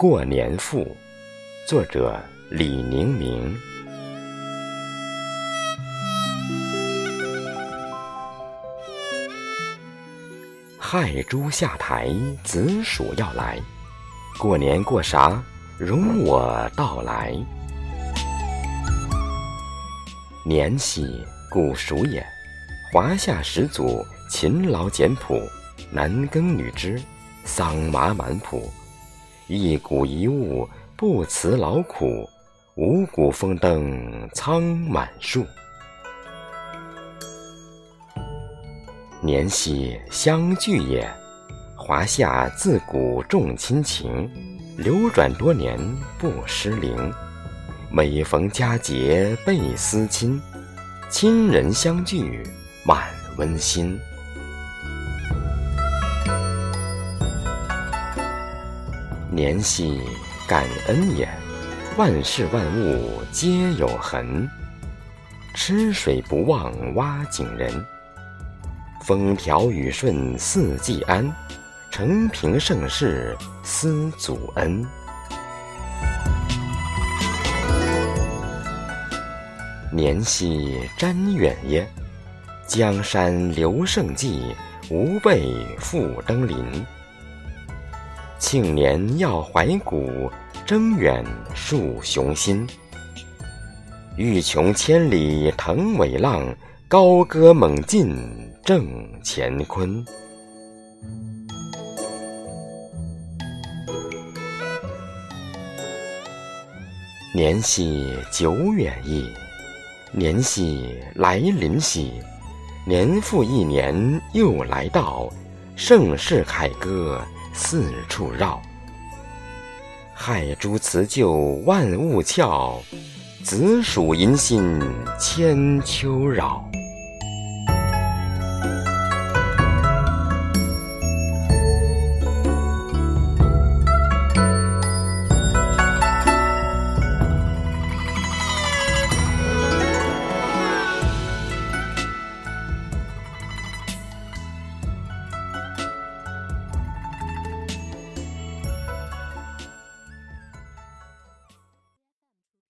过年赋，作者李宁明。亥猪下台，子鼠要来。过年过啥？容我道来。年系，古属也。华夏始祖，勤劳简朴，男耕女织，桑麻满圃。一谷一物不辞劳苦，五谷丰登仓满树。年系相聚也。华夏自古重亲情，流转多年不失灵。每逢佳节倍思亲，亲人相聚满温馨。年系感恩也，万事万物皆有痕。吃水不忘挖井人，风调雨顺四季安，承平盛世思祖恩。年系瞻远也，江山留胜迹，吾辈复登临。庆年要怀古，征远树雄心。欲穷千里腾伟浪，高歌猛进正乾坤。年系久远矣，年系来临兮，年复一年又来到，盛世凯歌。四处绕，亥猪辞旧万物俏，子鼠迎新千秋扰。